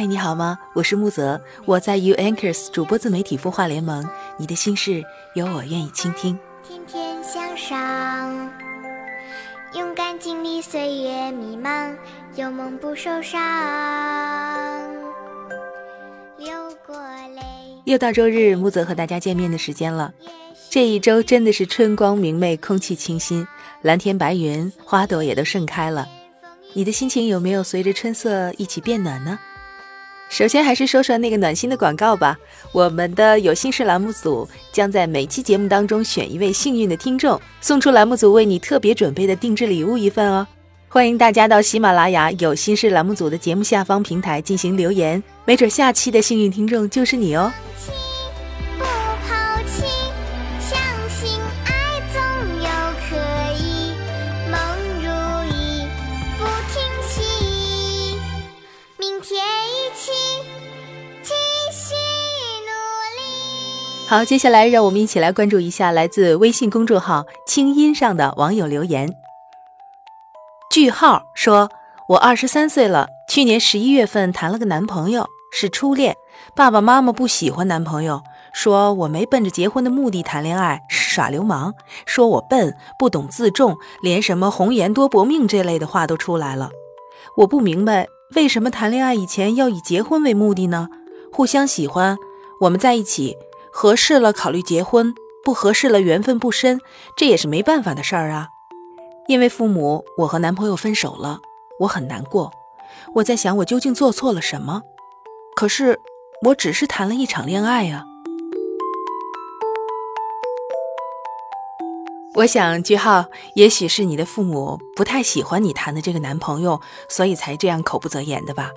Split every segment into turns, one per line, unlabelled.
嗨，你好吗？我是木泽，我在 U Anchors 主播自媒体孵化联盟，你的心事有我愿意倾听。
天天向上，勇敢经历岁月迷茫，有梦不受伤。流过泪，
又到周日，木泽和大家见面的时间了。这一周真的是春光明媚，空气清新，蓝天白云，花朵也都盛开了。你的心情有没有随着春色一起变暖呢？首先还是说说那个暖心的广告吧。我们的有心事栏目组将在每期节目当中选一位幸运的听众，送出栏目组为你特别准备的定制礼物一份哦。欢迎大家到喜马拉雅有心事栏目组的节目下方平台进行留言，没准下期的幸运听众就是你哦。好，接下来让我们一起来关注一下来自微信公众号“清音”上的网友留言。句号说：“我二十三岁了，去年十一月份谈了个男朋友，是初恋。爸爸妈妈不喜欢男朋友，说我没奔着结婚的目的谈恋爱，是耍流氓，说我笨，不懂自重，连什么红颜多薄命这类的话都出来了。我不明白，为什么谈恋爱以前要以结婚为目的呢？互相喜欢，我们在一起，合适了考虑结婚，不合适了缘分不深，这也是没办法的事儿啊。因为父母，我和男朋友分手了，我很难过。我在想，我究竟做错了什么？可是，我只是谈了一场恋爱啊。我想，句号，也许是你的父母不太喜欢你谈的这个男朋友，所以才这样口不择言的吧。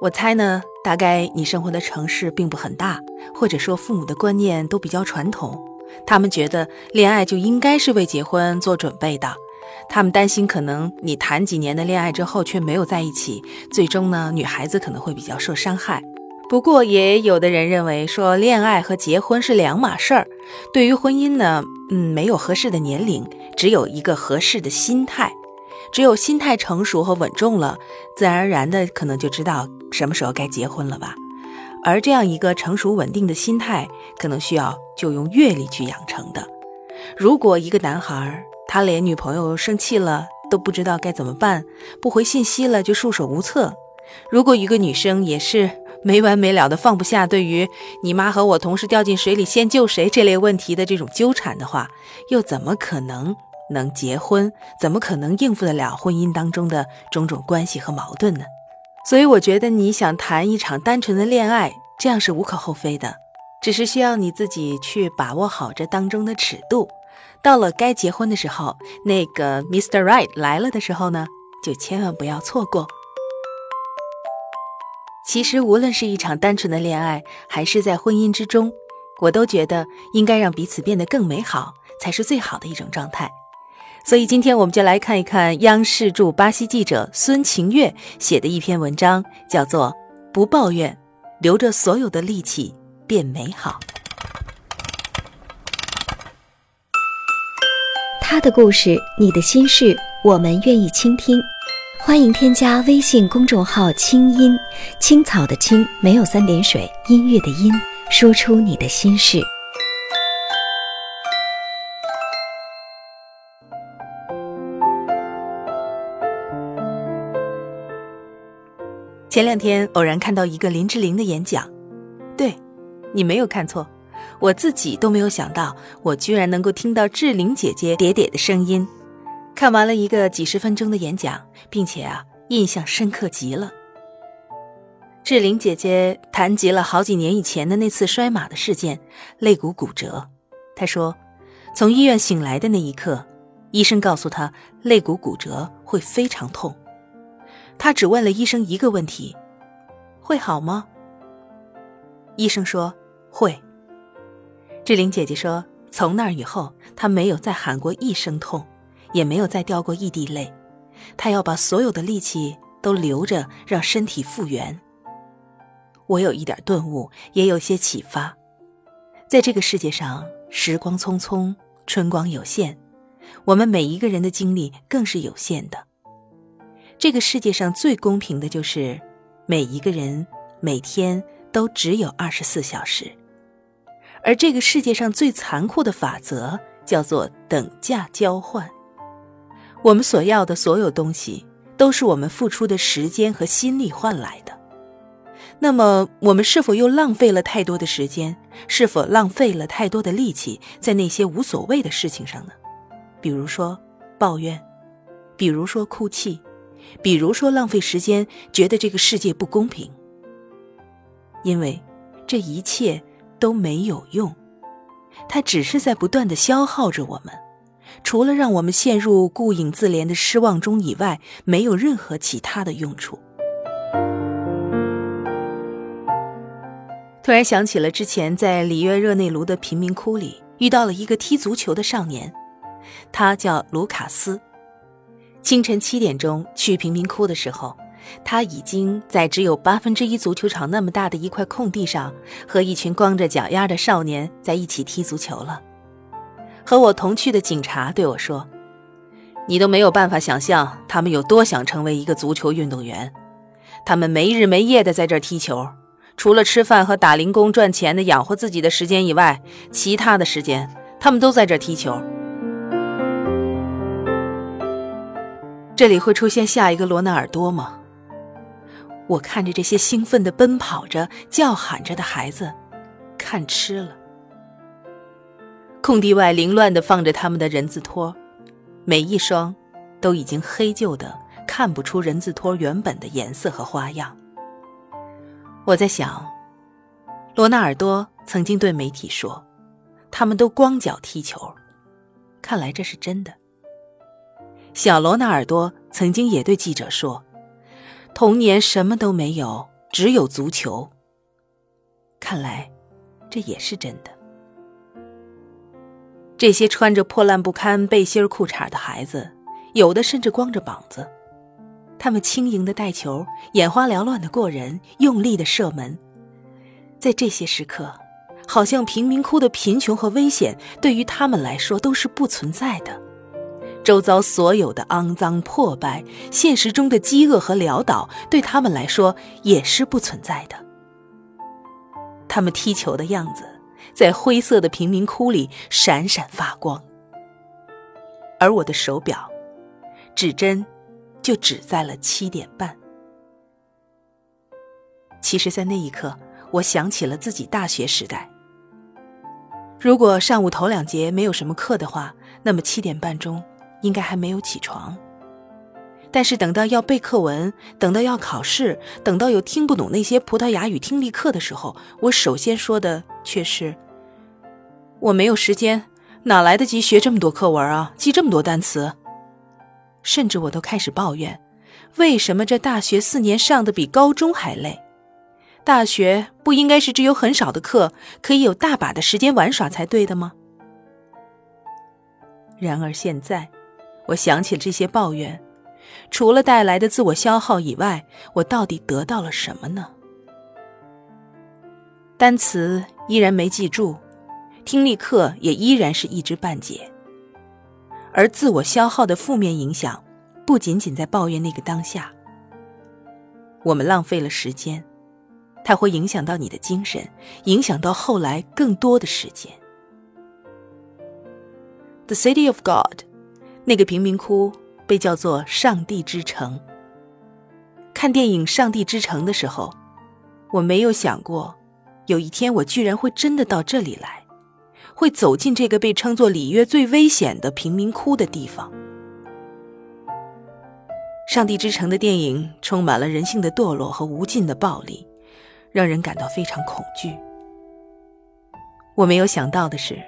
我猜呢，大概你生活的城市并不很大，或者说父母的观念都比较传统，他们觉得恋爱就应该是为结婚做准备的。他们担心，可能你谈几年的恋爱之后却没有在一起，最终呢，女孩子可能会比较受伤害。不过，也有的人认为说，恋爱和结婚是两码事儿。对于婚姻呢，嗯，没有合适的年龄，只有一个合适的心态。只有心态成熟和稳重了，自然而然的可能就知道什么时候该结婚了吧。而这样一个成熟稳定的心态，可能需要就用阅历去养成的。如果一个男孩，他连女朋友生气了都不知道该怎么办，不回信息了就束手无策。如果一个女生也是没完没了的放不下对于你妈和我同时掉进水里先救谁这类问题的这种纠缠的话，又怎么可能能结婚？怎么可能应付得了婚姻当中的种种关系和矛盾呢？所以我觉得你想谈一场单纯的恋爱，这样是无可厚非的，只是需要你自己去把握好这当中的尺度。到了该结婚的时候，那个 Mr. Right 来了的时候呢，就千万不要错过。其实，无论是一场单纯的恋爱，还是在婚姻之中，我都觉得应该让彼此变得更美好，才是最好的一种状态。所以，今天我们就来看一看央视驻巴西记者孙晴月写的一篇文章，叫做《不抱怨，留着所有的力气变美好》。
他的故事，你的心事，我们愿意倾听。欢迎添加微信公众号“清音青草”的青，没有三点水，音乐的音，说出你的心事。
前两天偶然看到一个林志玲的演讲，对，你没有看错，我自己都没有想到，我居然能够听到志玲姐姐嗲嗲的声音。看完了一个几十分钟的演讲，并且啊，印象深刻极了。志玲姐姐谈及了好几年以前的那次摔马的事件，肋骨骨折。她说，从医院醒来的那一刻，医生告诉她肋骨骨折会非常痛。他只问了医生一个问题：“会好吗？”医生说：“会。”志玲姐姐说：“从那以后，他没有再喊过一声痛，也没有再掉过一滴泪。他要把所有的力气都留着，让身体复原。我有一点顿悟，也有些启发。在这个世界上，时光匆匆，春光有限，我们每一个人的精力更是有限的。这个世界上最公平的就是，每一个人每天都只有二十四小时。而这个世界上最残酷的法则叫做等价交换。我们所要的所有东西，都是我们付出的时间和心力换来的。那么，我们是否又浪费了太多的时间？是否浪费了太多的力气在那些无所谓的事情上呢？比如说抱怨，比如说哭泣，比如说浪费时间，觉得这个世界不公平。因为这一切。都没有用，它只是在不断的消耗着我们，除了让我们陷入顾影自怜的失望中以外，没有任何其他的用处。突然想起了之前在里约热内卢的贫民窟里遇到了一个踢足球的少年，他叫卢卡斯。清晨七点钟去贫民窟的时候。他已经在只有八分之一足球场那么大的一块空地上，和一群光着脚丫的少年在一起踢足球了。和我同去的警察对我说：“你都没有办法想象他们有多想成为一个足球运动员。他们没日没夜的在这踢球，除了吃饭和打零工赚钱的养活自己的时间以外，其他的时间他们都在这踢球。这里会出现下一个罗纳尔多吗？”我看着这些兴奋的奔跑着、叫喊着的孩子，看痴了。空地外凌乱的放着他们的人字拖，每一双都已经黑旧的，看不出人字拖原本的颜色和花样。我在想，罗纳尔多曾经对媒体说，他们都光脚踢球，看来这是真的。小罗纳尔多曾经也对记者说。童年什么都没有，只有足球。看来，这也是真的。这些穿着破烂不堪背心裤衩的孩子，有的甚至光着膀子，他们轻盈的带球，眼花缭乱的过人，用力的射门。在这些时刻，好像贫民窟的贫穷和危险对于他们来说都是不存在的。周遭所有的肮脏破败，现实中的饥饿和潦倒，对他们来说也是不存在的。他们踢球的样子，在灰色的贫民窟里闪闪发光。而我的手表，指针就指在了七点半。其实，在那一刻，我想起了自己大学时代。如果上午头两节没有什么课的话，那么七点半钟。应该还没有起床，但是等到要背课文，等到要考试，等到有听不懂那些葡萄牙语听力课的时候，我首先说的却是：“我没有时间，哪来得及学这么多课文啊，记这么多单词？”甚至我都开始抱怨：为什么这大学四年上的比高中还累？大学不应该是只有很少的课，可以有大把的时间玩耍才对的吗？然而现在。我想起了这些抱怨，除了带来的自我消耗以外，我到底得到了什么呢？单词依然没记住，听力课也依然是一知半解。而自我消耗的负面影响，不仅仅在抱怨那个当下。我们浪费了时间，它会影响到你的精神，影响到后来更多的时间。The City of God。那个贫民窟被叫做“上帝之城”。看电影《上帝之城》的时候，我没有想过，有一天我居然会真的到这里来，会走进这个被称作里约最危险的贫民窟的地方。《上帝之城》的电影充满了人性的堕落和无尽的暴力，让人感到非常恐惧。我没有想到的是。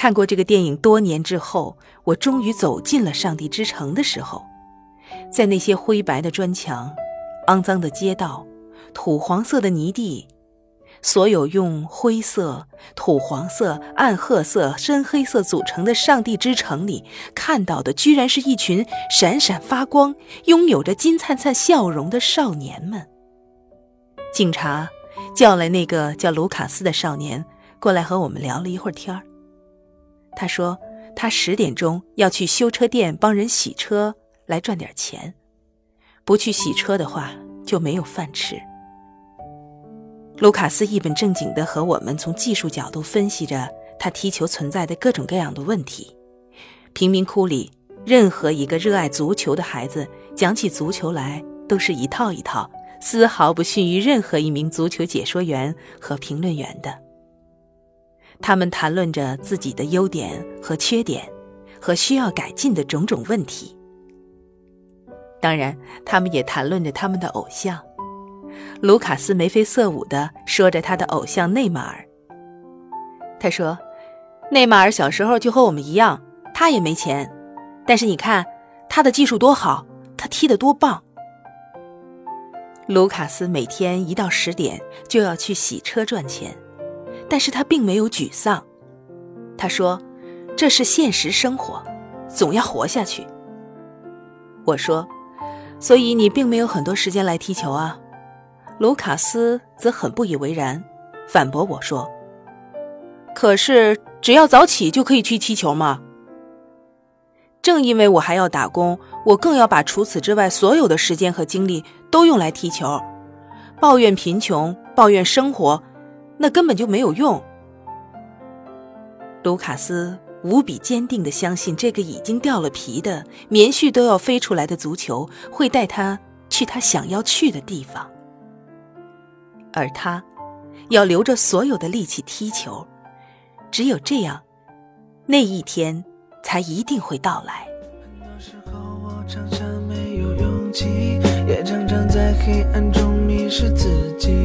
看过这个电影多年之后，我终于走进了上帝之城的时候，在那些灰白的砖墙、肮脏的街道、土黄色的泥地，所有用灰色、土黄色、暗褐色、深黑色组成的上帝之城里，看到的居然是一群闪闪发光、拥有着金灿灿笑容的少年们。警察叫来那个叫卢卡斯的少年过来和我们聊了一会儿天儿。他说他十点钟要去修车店帮人洗车来赚点钱，不去洗车的话就没有饭吃。卢卡斯一本正经地和我们从技术角度分析着他踢球存在的各种各样的问题。贫民窟里任何一个热爱足球的孩子讲起足球来都是一套一套。丝毫不逊于任何一名足球解说员和评论员的。他们谈论着自己的优点和缺点，和需要改进的种种问题。当然，他们也谈论着他们的偶像。卢卡斯眉飞色舞地说着他的偶像内马尔。他说：“内马尔小时候就和我们一样，他也没钱，但是你看他的技术多好，他踢得多棒。”卢卡斯每天一到十点就要去洗车赚钱，但是他并没有沮丧。他说：“这是现实生活，总要活下去。”我说：“所以你并没有很多时间来踢球啊？”卢卡斯则很不以为然，反驳我说：“可是只要早起就可以去踢球吗？”正因为我还要打工，我更要把除此之外所有的时间和精力都用来踢球。抱怨贫穷，抱怨生活，那根本就没有用。卢卡斯无比坚定地相信，这个已经掉了皮的、棉絮都要飞出来的足球会带他去他想要去的地方，而他要留着所有的力气踢球。只有这样，那一天。才一定会到来。
很多时候我常常没有勇气，也常常在黑暗中迷失自己。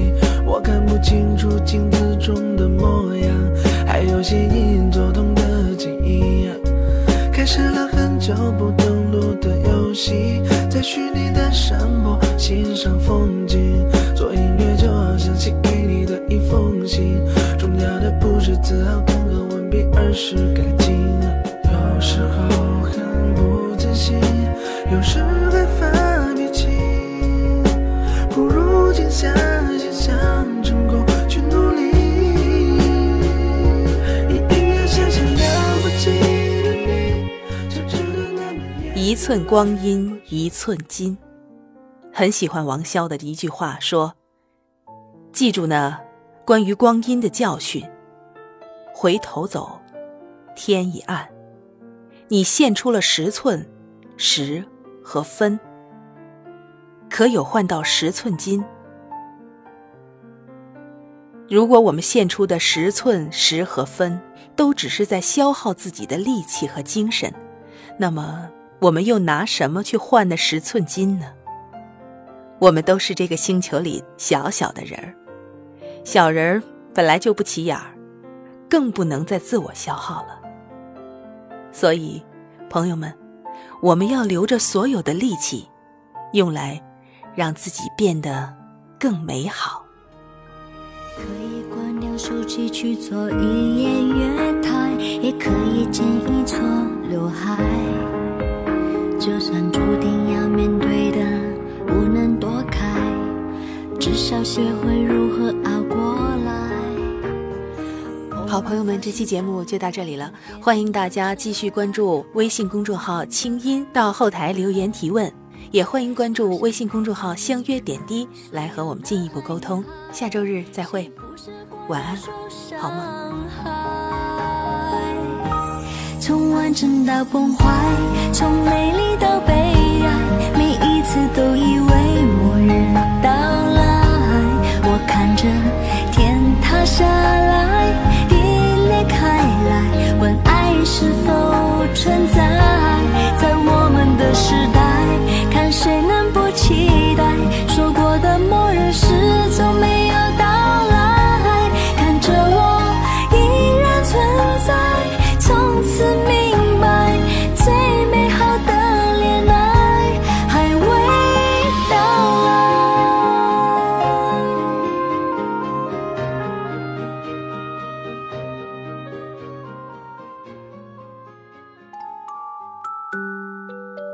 不清楚镜子中的模样，还有些隐隐作痛的记忆。开始了很久不登录的游戏，在虚拟的山坡欣赏风景。做音乐就好像写给你的一封信，重要的不是字好看和文笔，而是感情。有时候很不自信，有时会
寸光阴一寸金，很喜欢王潇的一句话说：“记住呢，关于光阴的教训，回头走，天已暗。”你献出了十寸十和分，可有换到十寸金？如果我们献出的十寸十和分都只是在消耗自己的力气和精神，那么我们又拿什么去换那十寸金呢？我们都是这个星球里小小的人儿，小人儿本来就不起眼儿，更不能再自我消耗了。所以，朋友们，我们要留着所有的力气，用来让自己变得更美好。
可以关掉手机去做一夜月台，也可以剪一撮刘海。就算注定要面对的不能躲开，至少学会如何熬过来。
好朋友们，这期节目就到这里了，欢迎大家继续关注微信公众号“清音”，到后台留言提问，也欢迎关注微信公众号“相约点滴”来和我们进一步沟通。下周日再会，晚安，好梦。
从完整到崩坏，从美丽到悲哀，每一次都以为末日到来。我看着天塌下来，地裂开来，问爱是否存在？在我们的时代，看谁能不期待？说过的末日始终没